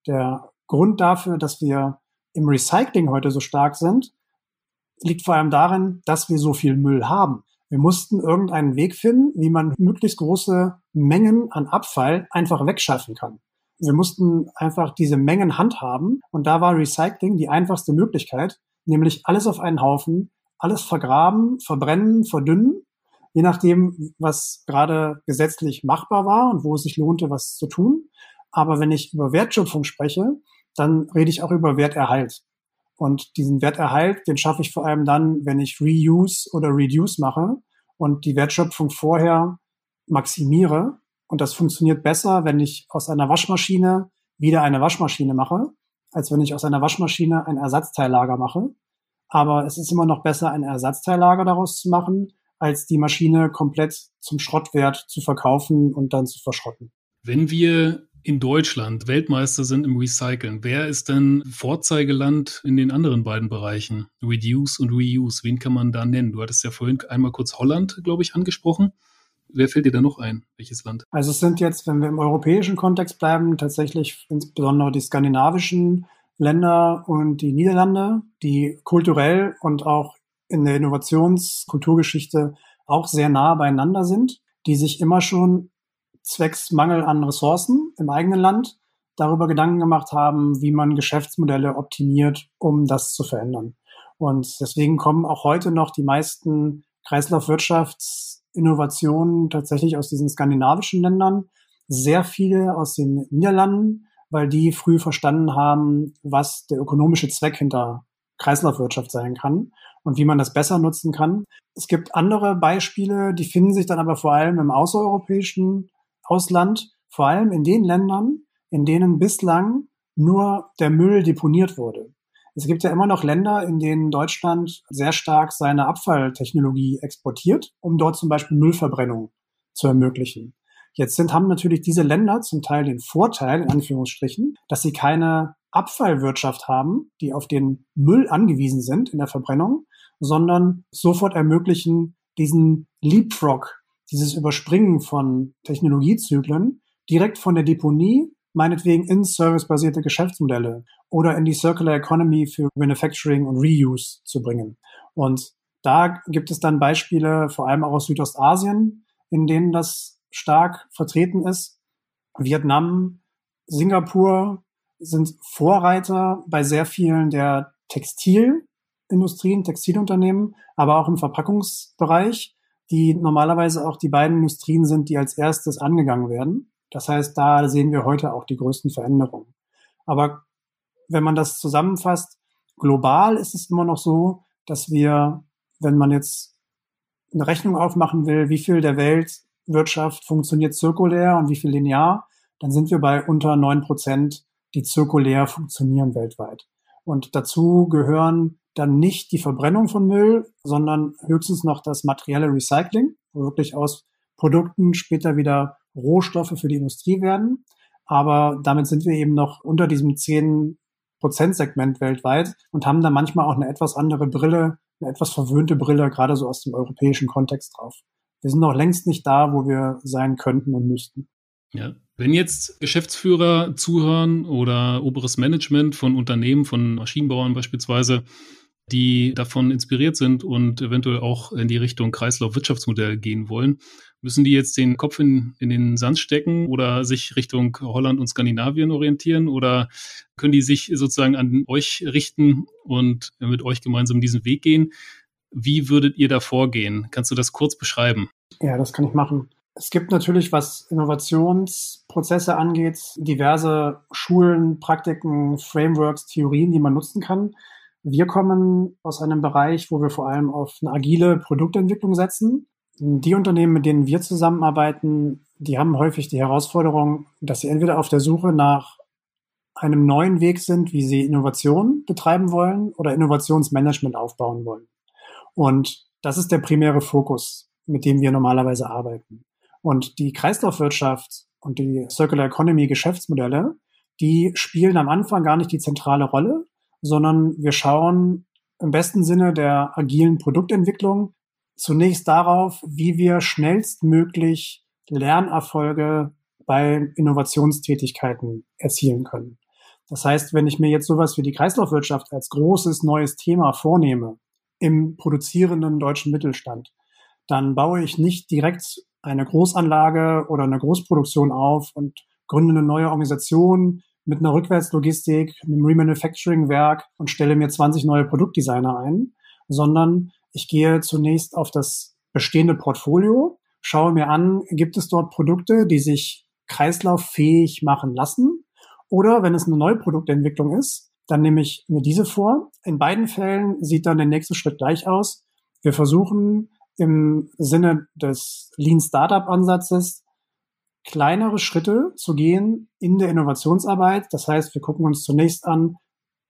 Der Grund dafür, dass wir im Recycling heute so stark sind, liegt vor allem darin, dass wir so viel Müll haben. Wir mussten irgendeinen Weg finden, wie man möglichst große Mengen an Abfall einfach wegschaffen kann. Wir mussten einfach diese Mengen handhaben und da war Recycling die einfachste Möglichkeit, nämlich alles auf einen Haufen, alles vergraben, verbrennen, verdünnen, je nachdem, was gerade gesetzlich machbar war und wo es sich lohnte, was zu tun. Aber wenn ich über Wertschöpfung spreche, dann rede ich auch über Werterhalt. Und diesen Werterhalt, den schaffe ich vor allem dann, wenn ich Reuse oder Reduce mache und die Wertschöpfung vorher maximiere und das funktioniert besser, wenn ich aus einer Waschmaschine wieder eine Waschmaschine mache, als wenn ich aus einer Waschmaschine ein Ersatzteillager mache. Aber es ist immer noch besser, ein Ersatzteillager daraus zu machen, als die Maschine komplett zum Schrottwert zu verkaufen und dann zu verschrotten. Wenn wir in Deutschland Weltmeister sind im Recyceln, wer ist denn Vorzeigeland in den anderen beiden Bereichen? Reduce und Reuse, wen kann man da nennen? Du hattest ja vorhin einmal kurz Holland, glaube ich, angesprochen. Wer fällt dir da noch ein? Welches Land? Also es sind jetzt, wenn wir im europäischen Kontext bleiben, tatsächlich insbesondere die skandinavischen Länder und die Niederlande, die kulturell und auch in der Innovationskulturgeschichte auch sehr nah beieinander sind, die sich immer schon zwecks Mangel an Ressourcen im eigenen Land darüber Gedanken gemacht haben, wie man Geschäftsmodelle optimiert, um das zu verändern. Und deswegen kommen auch heute noch die meisten Kreislaufwirtschafts Innovationen tatsächlich aus diesen skandinavischen Ländern, sehr viele aus den Niederlanden, weil die früh verstanden haben, was der ökonomische Zweck hinter Kreislaufwirtschaft sein kann und wie man das besser nutzen kann. Es gibt andere Beispiele, die finden sich dann aber vor allem im außereuropäischen Ausland, vor allem in den Ländern, in denen bislang nur der Müll deponiert wurde. Es gibt ja immer noch Länder, in denen Deutschland sehr stark seine Abfalltechnologie exportiert, um dort zum Beispiel Müllverbrennung zu ermöglichen. Jetzt sind, haben natürlich diese Länder zum Teil den Vorteil, in Anführungsstrichen, dass sie keine Abfallwirtschaft haben, die auf den Müll angewiesen sind in der Verbrennung, sondern sofort ermöglichen diesen Leapfrog, dieses Überspringen von Technologiezyklen, direkt von der Deponie, meinetwegen in servicebasierte Geschäftsmodelle oder in die Circular Economy für Manufacturing und Reuse zu bringen. Und da gibt es dann Beispiele, vor allem auch aus Südostasien, in denen das stark vertreten ist. Vietnam, Singapur sind Vorreiter bei sehr vielen der Textilindustrien, Textilunternehmen, aber auch im Verpackungsbereich, die normalerweise auch die beiden Industrien sind, die als erstes angegangen werden. Das heißt, da sehen wir heute auch die größten Veränderungen. Aber wenn man das zusammenfasst, global ist es immer noch so, dass wir, wenn man jetzt eine Rechnung aufmachen will, wie viel der Weltwirtschaft funktioniert zirkulär und wie viel linear, dann sind wir bei unter neun Prozent, die zirkulär funktionieren weltweit. Und dazu gehören dann nicht die Verbrennung von Müll, sondern höchstens noch das materielle Recycling, wo wirklich aus Produkten später wieder Rohstoffe für die Industrie werden. Aber damit sind wir eben noch unter diesem 10 Prozentsegment weltweit und haben da manchmal auch eine etwas andere Brille, eine etwas verwöhnte Brille, gerade so aus dem europäischen Kontext drauf. Wir sind noch längst nicht da, wo wir sein könnten und müssten. Ja, wenn jetzt Geschäftsführer zuhören oder oberes Management von Unternehmen, von Maschinenbauern beispielsweise, die davon inspiriert sind und eventuell auch in die Richtung Kreislaufwirtschaftsmodell gehen wollen, müssen die jetzt den Kopf in, in den Sand stecken oder sich Richtung Holland und Skandinavien orientieren oder können die sich sozusagen an euch richten und mit euch gemeinsam diesen Weg gehen? Wie würdet ihr da vorgehen? Kannst du das kurz beschreiben? Ja, das kann ich machen. Es gibt natürlich, was Innovationsprozesse angeht, diverse Schulen, Praktiken, Frameworks, Theorien, die man nutzen kann. Wir kommen aus einem Bereich, wo wir vor allem auf eine agile Produktentwicklung setzen. Die Unternehmen, mit denen wir zusammenarbeiten, die haben häufig die Herausforderung, dass sie entweder auf der Suche nach einem neuen Weg sind, wie sie Innovation betreiben wollen oder Innovationsmanagement aufbauen wollen. Und das ist der primäre Fokus, mit dem wir normalerweise arbeiten. Und die Kreislaufwirtschaft und die Circular Economy Geschäftsmodelle, die spielen am Anfang gar nicht die zentrale Rolle, sondern wir schauen im besten Sinne der agilen Produktentwicklung zunächst darauf, wie wir schnellstmöglich Lernerfolge bei Innovationstätigkeiten erzielen können. Das heißt, wenn ich mir jetzt sowas wie die Kreislaufwirtschaft als großes neues Thema vornehme im produzierenden deutschen Mittelstand, dann baue ich nicht direkt eine Großanlage oder eine Großproduktion auf und gründe eine neue Organisation mit einer Rückwärtslogistik, einem Remanufacturing-Werk und stelle mir 20 neue Produktdesigner ein, sondern ich gehe zunächst auf das bestehende Portfolio, schaue mir an, gibt es dort Produkte, die sich kreislauffähig machen lassen? Oder wenn es eine neue Produktentwicklung ist, dann nehme ich mir diese vor. In beiden Fällen sieht dann der nächste Schritt gleich aus. Wir versuchen im Sinne des Lean Startup Ansatzes kleinere Schritte zu gehen in der Innovationsarbeit. Das heißt, wir gucken uns zunächst an,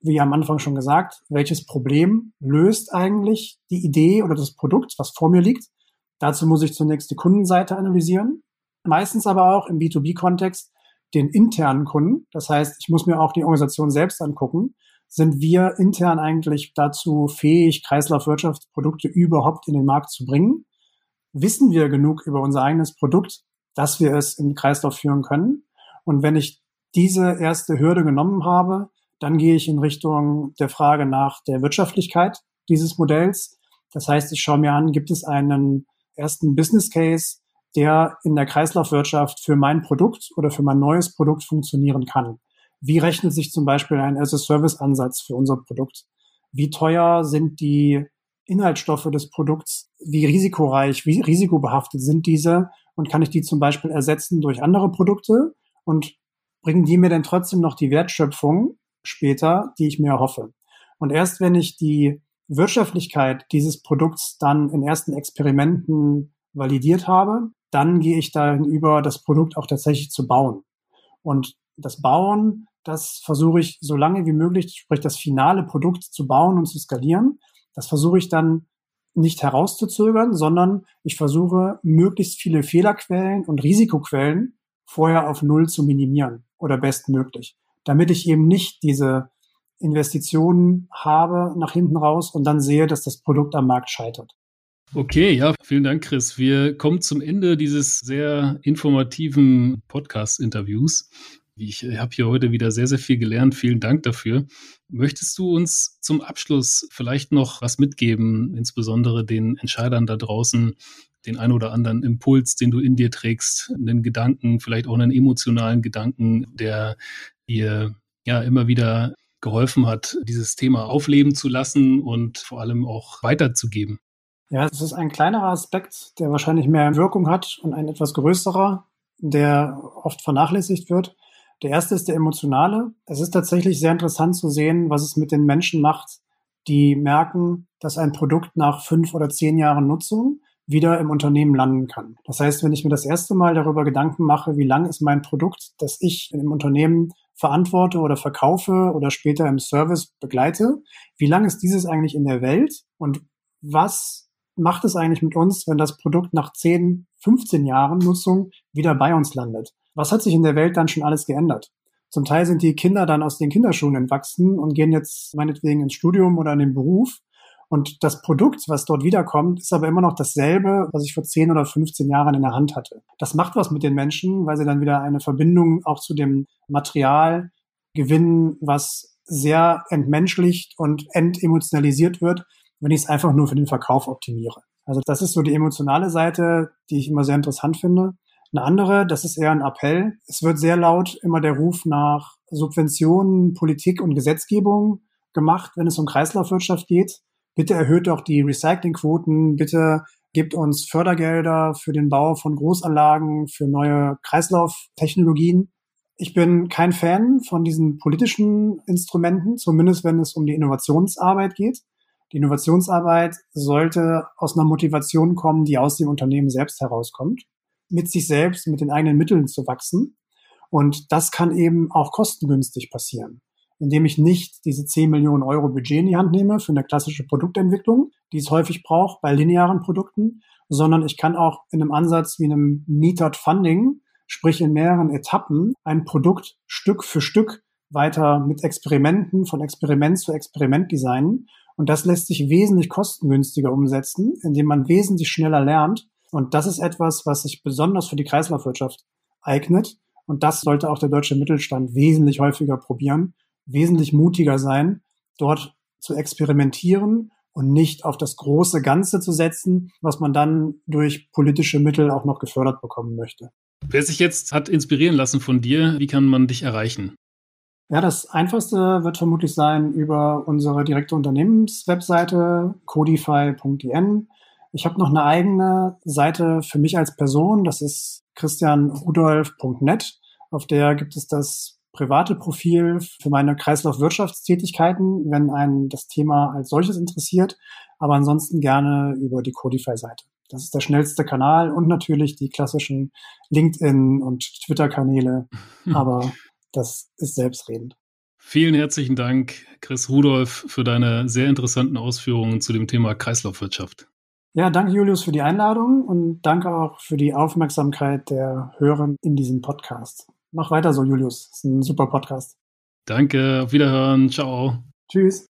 wie am Anfang schon gesagt, welches Problem löst eigentlich die Idee oder das Produkt, was vor mir liegt. Dazu muss ich zunächst die Kundenseite analysieren. Meistens aber auch im B2B-Kontext den internen Kunden. Das heißt, ich muss mir auch die Organisation selbst angucken. Sind wir intern eigentlich dazu fähig, Kreislaufwirtschaftsprodukte überhaupt in den Markt zu bringen? Wissen wir genug über unser eigenes Produkt, dass wir es in den Kreislauf führen können. Und wenn ich diese erste Hürde genommen habe, dann gehe ich in Richtung der Frage nach der Wirtschaftlichkeit dieses Modells. Das heißt, ich schaue mir an, gibt es einen ersten Business Case, der in der Kreislaufwirtschaft für mein Produkt oder für mein neues Produkt funktionieren kann. Wie rechnet sich zum Beispiel ein as-a-Service-Ansatz für unser Produkt? Wie teuer sind die Inhaltsstoffe des Produkts? Wie risikoreich, wie risikobehaftet sind diese? und kann ich die zum Beispiel ersetzen durch andere Produkte und bringen die mir denn trotzdem noch die Wertschöpfung später, die ich mir erhoffe. Und erst wenn ich die Wirtschaftlichkeit dieses Produkts dann in ersten Experimenten validiert habe, dann gehe ich dahin über, das Produkt auch tatsächlich zu bauen. Und das Bauen, das versuche ich so lange wie möglich, sprich das finale Produkt zu bauen und zu skalieren. Das versuche ich dann nicht herauszuzögern, sondern ich versuche, möglichst viele Fehlerquellen und Risikoquellen vorher auf Null zu minimieren oder bestmöglich, damit ich eben nicht diese Investitionen habe nach hinten raus und dann sehe, dass das Produkt am Markt scheitert. Okay, ja, vielen Dank, Chris. Wir kommen zum Ende dieses sehr informativen Podcast-Interviews. Ich habe hier heute wieder sehr, sehr viel gelernt. Vielen Dank dafür. Möchtest du uns zum Abschluss vielleicht noch was mitgeben, insbesondere den Entscheidern da draußen, den ein oder anderen Impuls, den du in dir trägst, einen Gedanken, vielleicht auch einen emotionalen Gedanken, der dir ja immer wieder geholfen hat, dieses Thema aufleben zu lassen und vor allem auch weiterzugeben? Ja, es ist ein kleinerer Aspekt, der wahrscheinlich mehr Wirkung hat und ein etwas größerer, der oft vernachlässigt wird. Der erste ist der emotionale. Es ist tatsächlich sehr interessant zu sehen, was es mit den Menschen macht, die merken, dass ein Produkt nach fünf oder zehn Jahren Nutzung wieder im Unternehmen landen kann. Das heißt, wenn ich mir das erste Mal darüber Gedanken mache, wie lang ist mein Produkt, das ich im Unternehmen verantworte oder verkaufe oder später im Service begleite, wie lang ist dieses eigentlich in der Welt und was macht es eigentlich mit uns, wenn das Produkt nach 10, 15 Jahren Nutzung wieder bei uns landet? Was hat sich in der Welt dann schon alles geändert? Zum Teil sind die Kinder dann aus den Kinderschuhen entwachsen und gehen jetzt meinetwegen ins Studium oder in den Beruf. Und das Produkt, was dort wiederkommt, ist aber immer noch dasselbe, was ich vor 10 oder 15 Jahren in der Hand hatte. Das macht was mit den Menschen, weil sie dann wieder eine Verbindung auch zu dem Material gewinnen, was sehr entmenschlicht und entemotionalisiert wird, wenn ich es einfach nur für den Verkauf optimiere. Also das ist so die emotionale Seite, die ich immer sehr interessant finde. Eine andere, das ist eher ein Appell. Es wird sehr laut immer der Ruf nach Subventionen, Politik und Gesetzgebung gemacht, wenn es um Kreislaufwirtschaft geht. Bitte erhöht doch die Recyclingquoten, bitte gebt uns Fördergelder für den Bau von Großanlagen, für neue Kreislauftechnologien. Ich bin kein Fan von diesen politischen Instrumenten, zumindest wenn es um die Innovationsarbeit geht. Die Innovationsarbeit sollte aus einer Motivation kommen, die aus dem Unternehmen selbst herauskommt, mit sich selbst, mit den eigenen Mitteln zu wachsen. Und das kann eben auch kostengünstig passieren, indem ich nicht diese 10 Millionen Euro Budget in die Hand nehme für eine klassische Produktentwicklung, die es häufig braucht bei linearen Produkten, sondern ich kann auch in einem Ansatz wie einem Metered Funding, sprich in mehreren Etappen, ein Produkt Stück für Stück weiter mit Experimenten, von Experiment zu Experiment designen und das lässt sich wesentlich kostengünstiger umsetzen, indem man wesentlich schneller lernt. Und das ist etwas, was sich besonders für die Kreislaufwirtschaft eignet. Und das sollte auch der deutsche Mittelstand wesentlich häufiger probieren, wesentlich mutiger sein, dort zu experimentieren und nicht auf das große Ganze zu setzen, was man dann durch politische Mittel auch noch gefördert bekommen möchte. Wer sich jetzt hat inspirieren lassen von dir, wie kann man dich erreichen? Ja, das einfachste wird vermutlich sein über unsere direkte Unternehmenswebseite codify.in. Ich habe noch eine eigene Seite für mich als Person, das ist christianrudolf.net. Auf der gibt es das private Profil für meine Kreislaufwirtschaftstätigkeiten, wenn einen das Thema als solches interessiert, aber ansonsten gerne über die Codify-Seite. Das ist der schnellste Kanal und natürlich die klassischen LinkedIn- und Twitter-Kanäle. Aber das ist selbstredend. Vielen herzlichen Dank, Chris Rudolf, für deine sehr interessanten Ausführungen zu dem Thema Kreislaufwirtschaft. Ja, danke Julius für die Einladung und danke auch für die Aufmerksamkeit der Hörer in diesem Podcast. Mach weiter so, Julius. Das ist ein super Podcast. Danke, auf Wiederhören. Ciao. Tschüss.